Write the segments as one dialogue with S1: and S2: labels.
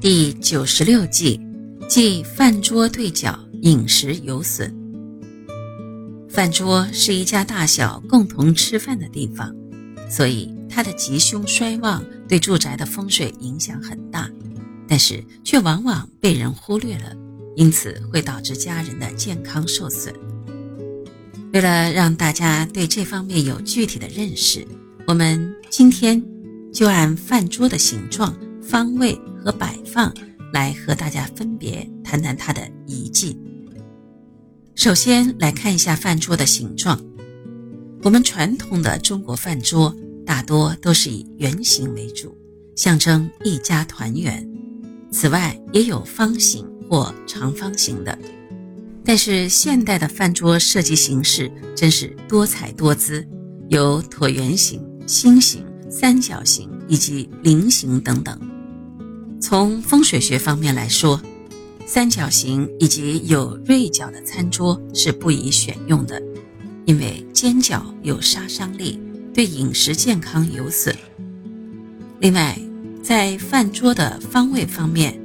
S1: 第九十六计，即饭桌对角，饮食有损。饭桌是一家大小共同吃饭的地方，所以它的吉凶衰旺对住宅的风水影响很大，但是却往往被人忽略了，因此会导致家人的健康受损。为了让大家对这方面有具体的认识，我们今天就按饭桌的形状、方位和摆放来和大家分别谈谈它的遗迹。首先来看一下饭桌的形状。我们传统的中国饭桌大多都是以圆形为主，象征一家团圆。此外，也有方形或长方形的。但是现代的饭桌设计形式真是多彩多姿，有椭圆形、心形、三角形以及菱形等等。从风水学方面来说，三角形以及有锐角的餐桌是不宜选用的，因为尖角有杀伤力，对饮食健康有损。另外，在饭桌的方位方面，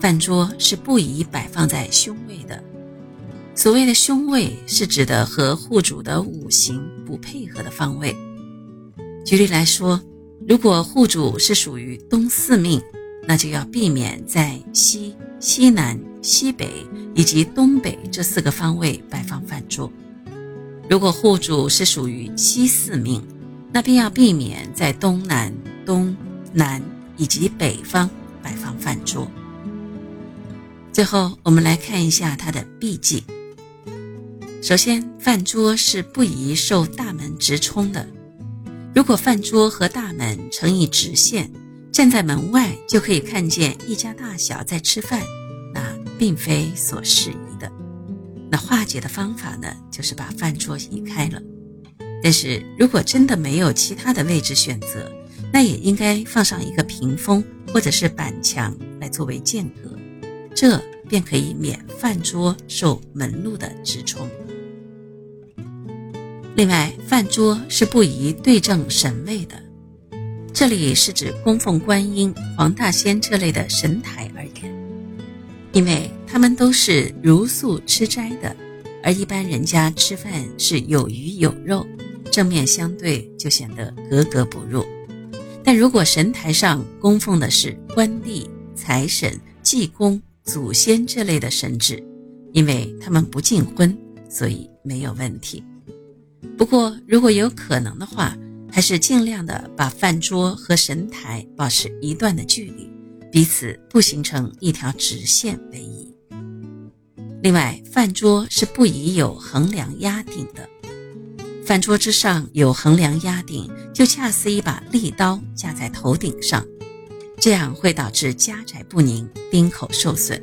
S1: 饭桌是不宜摆放在凶位的。所谓的凶位，是指的和户主的五行不配合的方位。举例来说，如果户主是属于东四命，那就要避免在西。西南、西北以及东北这四个方位摆放饭桌。如果户主是属于西四命，那便要避免在东南、东南以及北方摆放饭桌。最后，我们来看一下它的避忌。首先，饭桌是不宜受大门直冲的。如果饭桌和大门成一直线。站在门外就可以看见一家大小在吃饭，那并非所适宜的。那化解的方法呢，就是把饭桌移开了。但是如果真的没有其他的位置选择，那也应该放上一个屏风或者是板墙来作为间隔，这便可以免饭桌受门路的直冲。另外，饭桌是不宜对正神位的。这里是指供奉观音、黄大仙这类的神台而言，因为他们都是如素吃斋的，而一般人家吃饭是有鱼有肉，正面相对就显得格格不入。但如果神台上供奉的是官吏、财神、济公、祖先这类的神祇，因为他们不进荤，所以没有问题。不过如果有可能的话，还是尽量的把饭桌和神台保持一段的距离，彼此不形成一条直线为宜。另外，饭桌是不宜有横梁压顶的。饭桌之上有横梁压顶，就恰似一把利刀架在头顶上，这样会导致家宅不宁、丁口受损。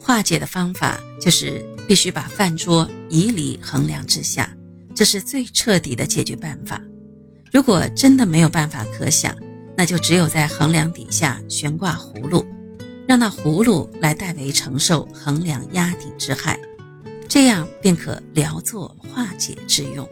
S1: 化解的方法就是必须把饭桌移离横梁之下，这是最彻底的解决办法。如果真的没有办法可想，那就只有在横梁底下悬挂葫芦，让那葫芦来代为承受横梁压顶之害，这样便可聊作化解之用。